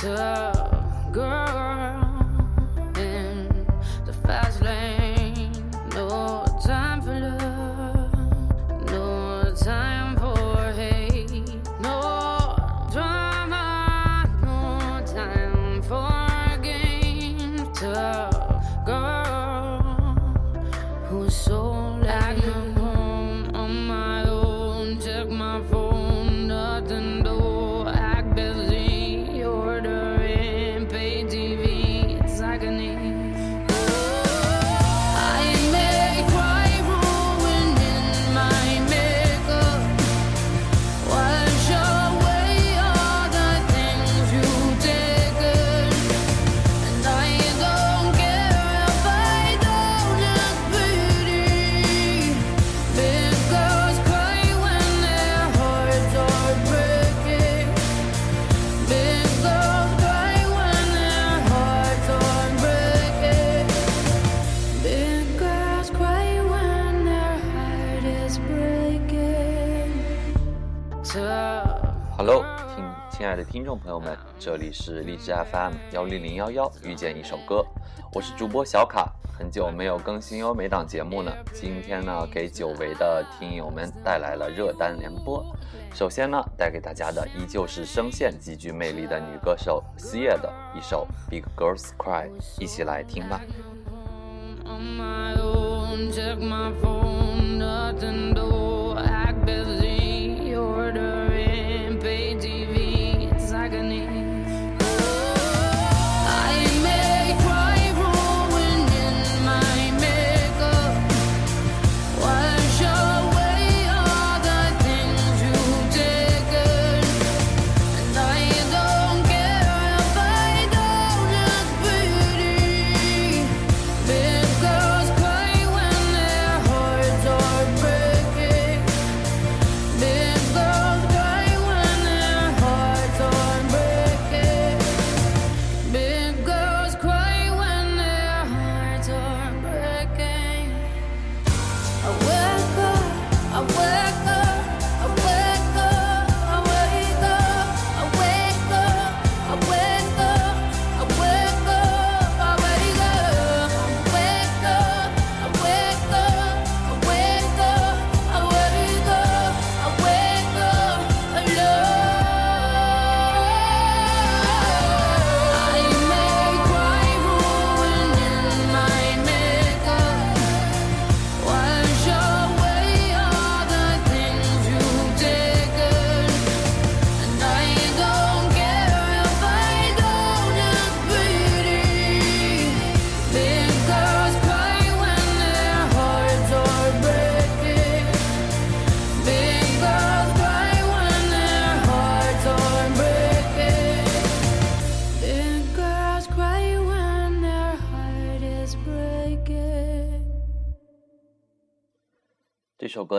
to 听众朋友们，这里是荔枝 FM 幺零零幺幺遇见一首歌，我是主播小卡，很久没有更新优美档节目呢，今天呢给久违的听友们带来了热单联播。首先呢带给大家的依旧是声线极具魅力的女歌手 Sia 的一首《Big Girls Cry》，一起来听吧。on my own. Check my phone, nothing to act busy.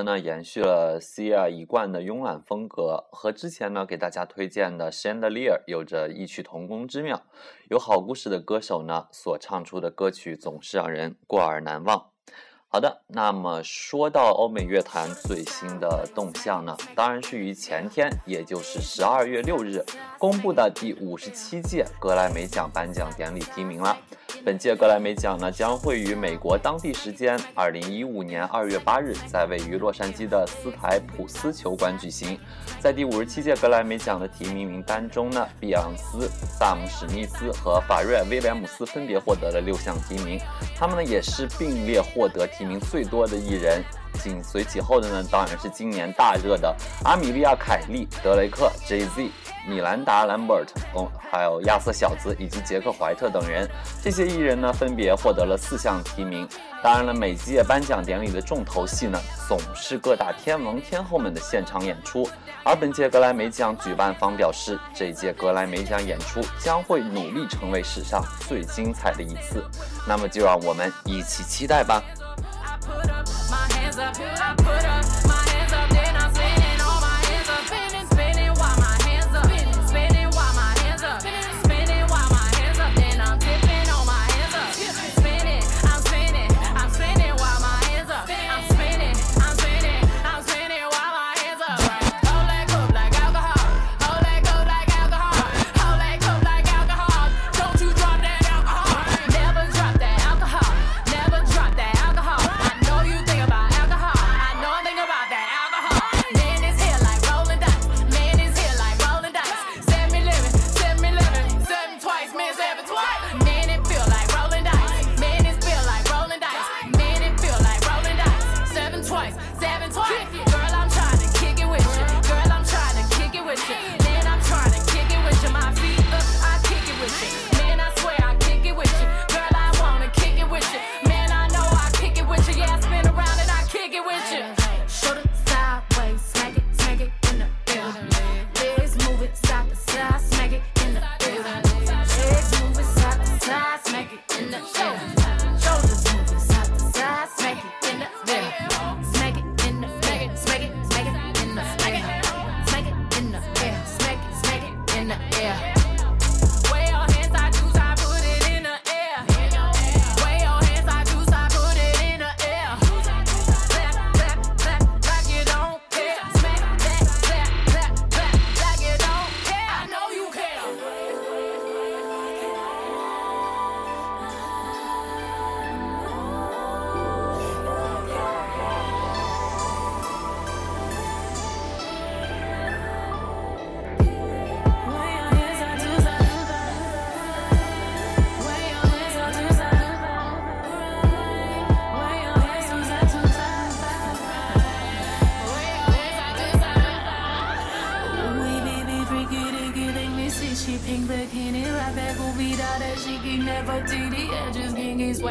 那，延续了 Sia 一贯的慵懒风格，和之前呢给大家推荐的 Chandelier 有着异曲同工之妙。有好故事的歌手呢，所唱出的歌曲总是让人过耳难忘。好的，那么说到欧美乐坛最新的动向呢，当然是于前天，也就是十二月六日公布的第五十七届格莱美奖颁奖典礼提名了。本届格莱美奖呢，将会于美国当地时间二零一五年二月八日，在位于洛杉矶的斯台普斯球馆举行。在第五十七届格莱美奖的提名名单中呢，碧昂斯、萨姆史密斯和法瑞尔威廉姆斯分别获得了六项提名，他们呢也是并列获得提名最多的艺人。紧随其后的呢，当然是今年大热的阿米莉亚·凯莉、德雷克、Jay-Z、米兰达·兰博特，哦，还有亚瑟小子以及杰克·怀特等人。这些艺人呢，分别获得了四项提名。当然了，每届颁奖典礼的重头戏呢，总是各大天王天后们的现场演出。而本届格莱美奖举办方表示，这届格莱美奖演出将会努力成为史上最精彩的一次。那么，就让我们一起期待吧。Put up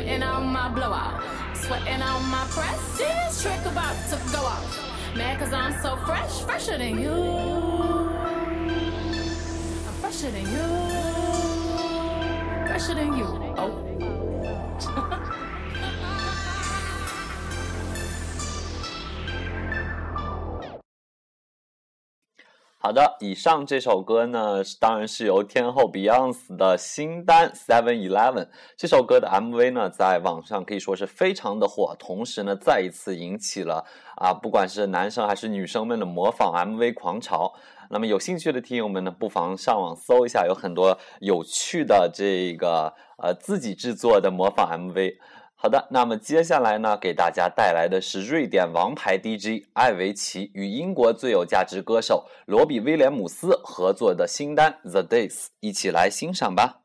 sweating on my blowout. Sweating on my press. This trick about to go off. Mad cause I'm so fresh, fresher than you. I'm fresher than you. Fresher than you. 好的，以上这首歌呢，当然是由天后 Beyonce 的新单 Seven Eleven。这首歌的 MV 呢，在网上可以说是非常的火，同时呢，再一次引起了啊，不管是男生还是女生们的模仿 MV 狂潮。那么有兴趣的听友们呢，不妨上网搜一下，有很多有趣的这个呃自己制作的模仿 MV。好的，那么接下来呢，给大家带来的是瑞典王牌 DJ 艾维奇与英国最有价值歌手罗比威廉姆斯合作的新单《The Days》，一起来欣赏吧。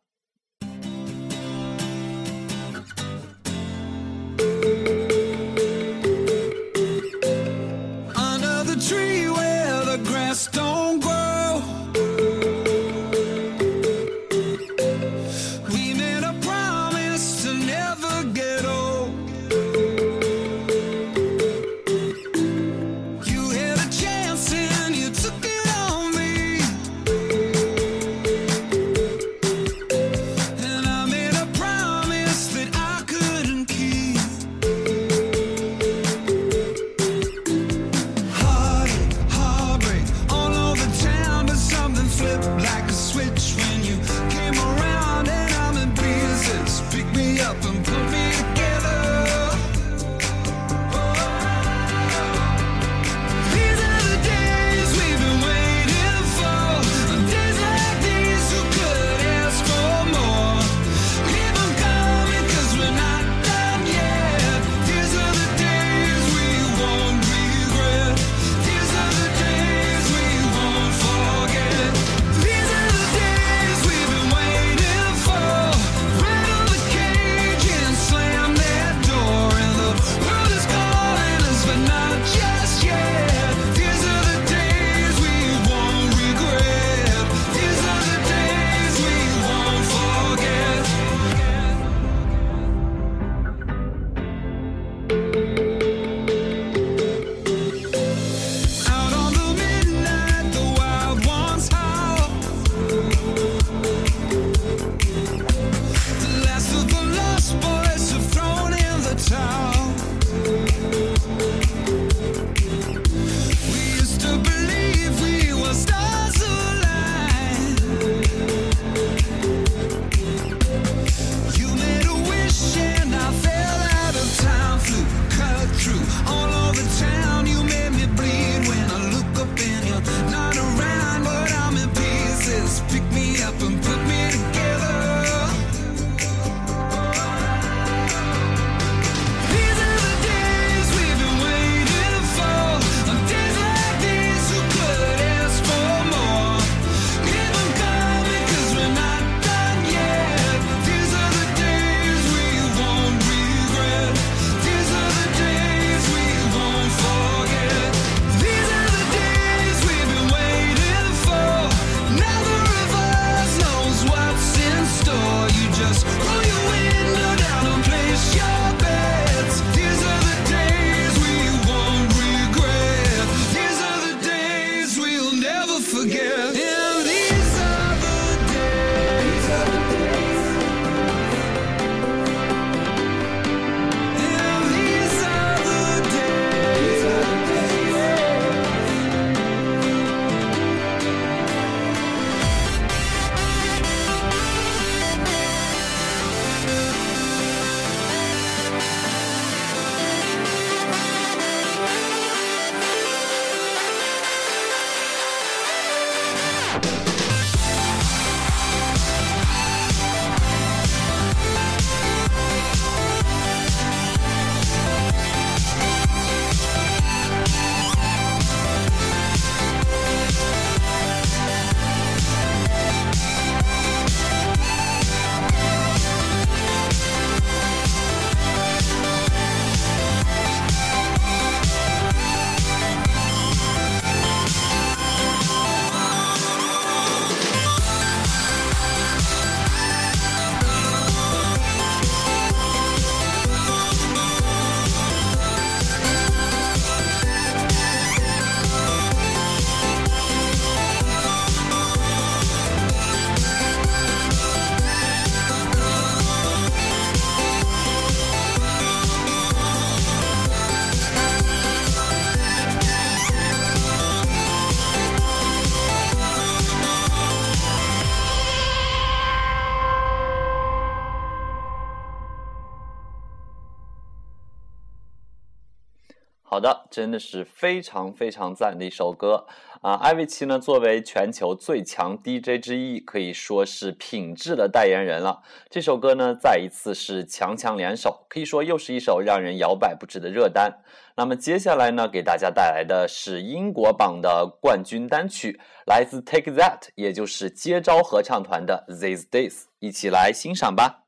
好的，真的是非常非常赞的一首歌啊！艾维奇呢，作为全球最强 DJ 之一，可以说是品质的代言人了。这首歌呢，再一次是强强联手，可以说又是一首让人摇摆不止的热单。那么接下来呢，给大家带来的是英国榜的冠军单曲，来自 Take That，也就是接招合唱团的 These Days，一起来欣赏吧。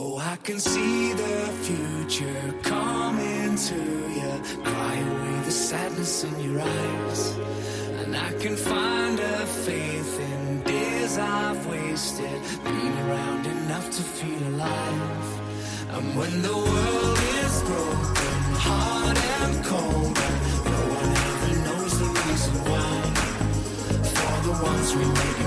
Oh, I can see the future coming to you. Cry away the sadness in your eyes. And I can find a faith in days I've wasted. Been around enough to feel alive. And when the world is broken, hard and cold, no one ever knows the reason why. For the ones we may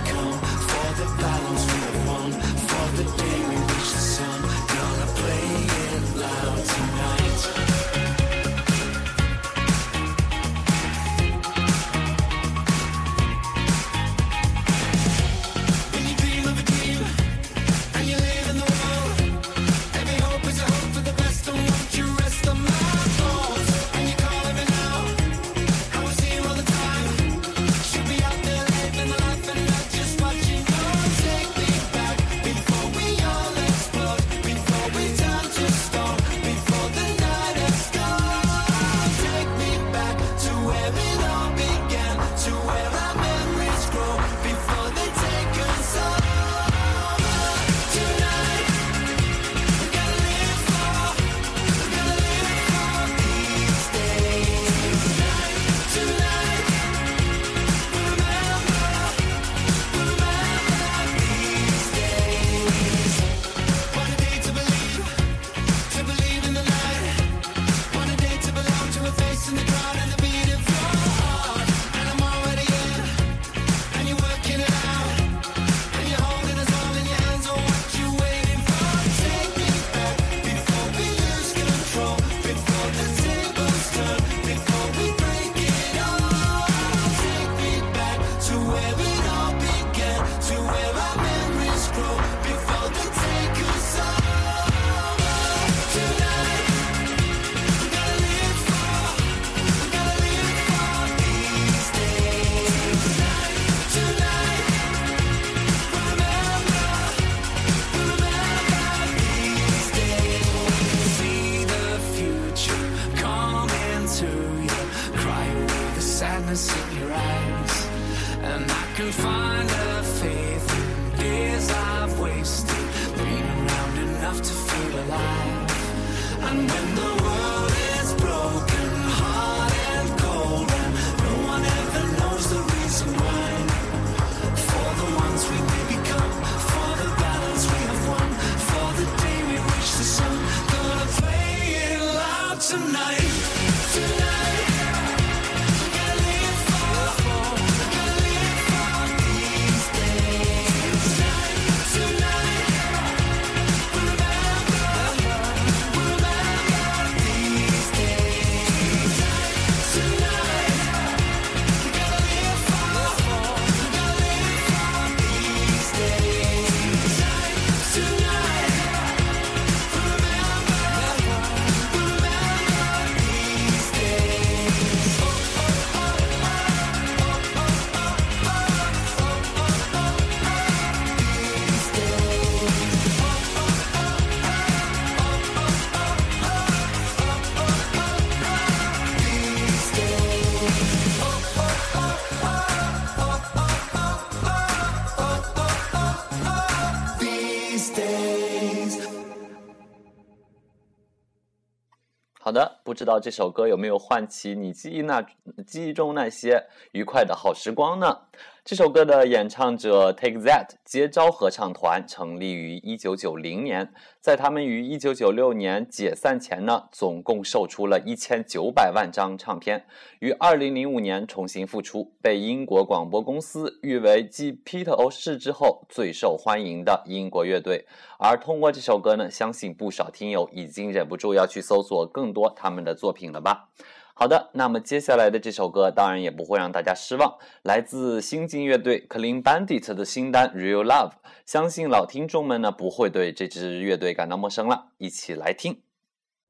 知道这首歌有没有唤起你记忆那记忆中那些愉快的好时光呢？这首歌的演唱者 Take That 接招合唱团成立于1990年，在他们于1996年解散前呢，总共售出了一千九百万张唱片，于2005年重新复出，被英国广播公司誉为继 Peter o 士之后最受欢迎的英国乐队。而通过这首歌呢，相信不少听友已经忍不住要去搜索更多他们的作品了吧？好的，那么接下来的这首歌当然也不会让大家失望，来自新晋乐队 Clean Bandit 的新单《Real Love》，相信老听众们呢不会对这支乐队感到陌生了，一起来听。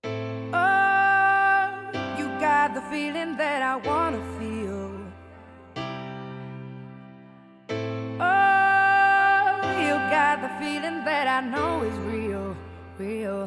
Oh, you got the feeling that I wanna feel. Oh, you got the feeling that I know is real, real.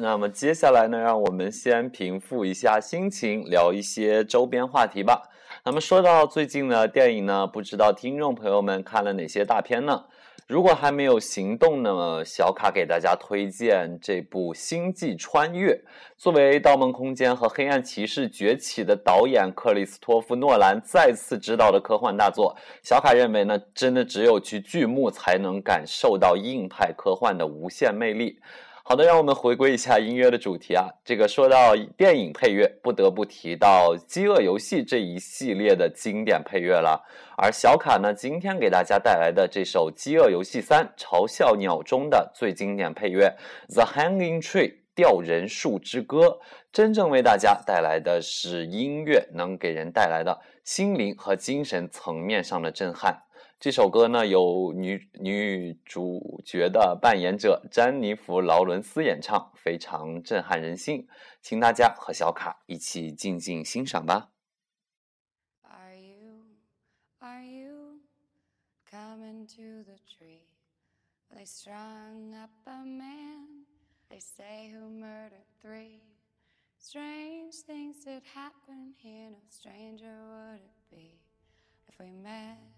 那么接下来呢，让我们先平复一下心情，聊一些周边话题吧。那么说到最近的电影呢，不知道听众朋友们看了哪些大片呢？如果还没有行动呢，小卡给大家推荐这部《星际穿越》。作为《盗梦空间》和《黑暗骑士崛起》的导演克里斯托夫·诺兰再次执导的科幻大作，小卡认为呢，真的只有去剧目才能感受到硬派科幻的无限魅力。好的，让我们回归一下音乐的主题啊。这个说到电影配乐，不得不提到《饥饿游戏》这一系列的经典配乐了。而小卡呢，今天给大家带来的这首《饥饿游戏三：嘲笑鸟》中的最经典配乐《The Hanging Tree》吊人树之歌，真正为大家带来的是音乐能给人带来的心灵和精神层面上的震撼。这首歌呢，由女女主角的扮演者詹妮弗·劳伦斯演唱，非常震撼人心，请大家和小卡一起静静欣赏吧。Are you, are you coming to the tree? They strung up a man, they say who murdered three. Strange things did happen here, no stranger would it be if we met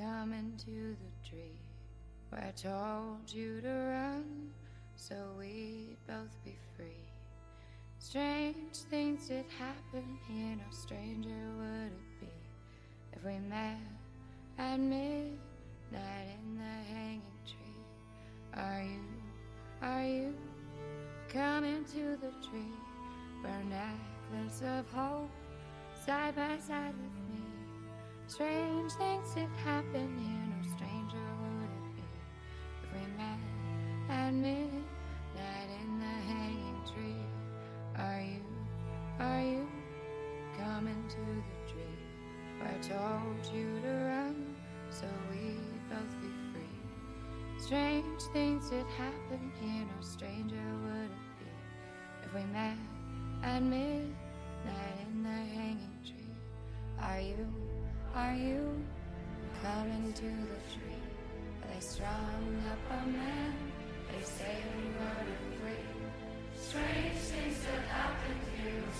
coming to the tree where I told you to run so we'd both be free? Strange things did happen here, no stranger would it be if we met at midnight in the hanging tree. Are you, are you coming to the tree where necklace of hope side by side with? Strange things did happen here, no stranger would it be if we met at midnight in the hanging tree. Are you, are you coming to the tree where I told you to run so we'd both be free? Strange things did happen here, no stranger would it be if we met at midnight in the hanging tree. Are you, are you coming to the tree they strung up a man? They say we were free. Strange things that happened here, no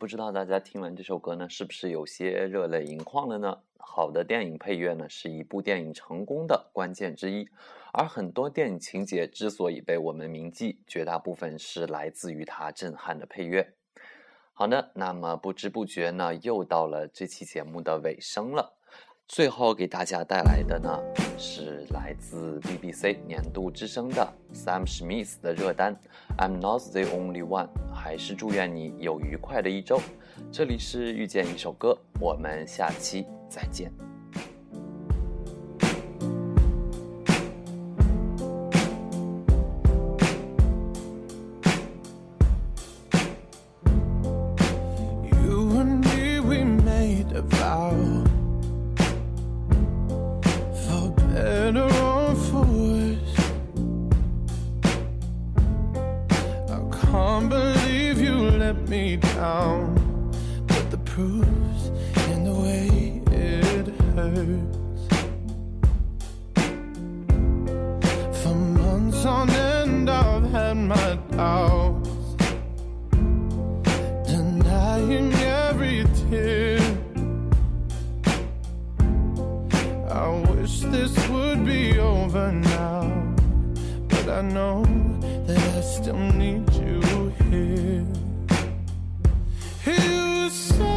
不知道大家听完这首歌呢，是不是有些热泪盈眶了呢？好的电影配乐呢，是一部电影成功的关键之一，而很多电影情节之所以被我们铭记，绝大部分是来自于它震撼的配乐。好的，那么不知不觉呢，又到了这期节目的尾声了。最后给大家带来的呢，是来自 BBC 年度之声的 Sam Smith 的热单《I'm Not the Only One》，还是祝愿你有愉快的一周。这里是遇见一首歌，我们下期再见。so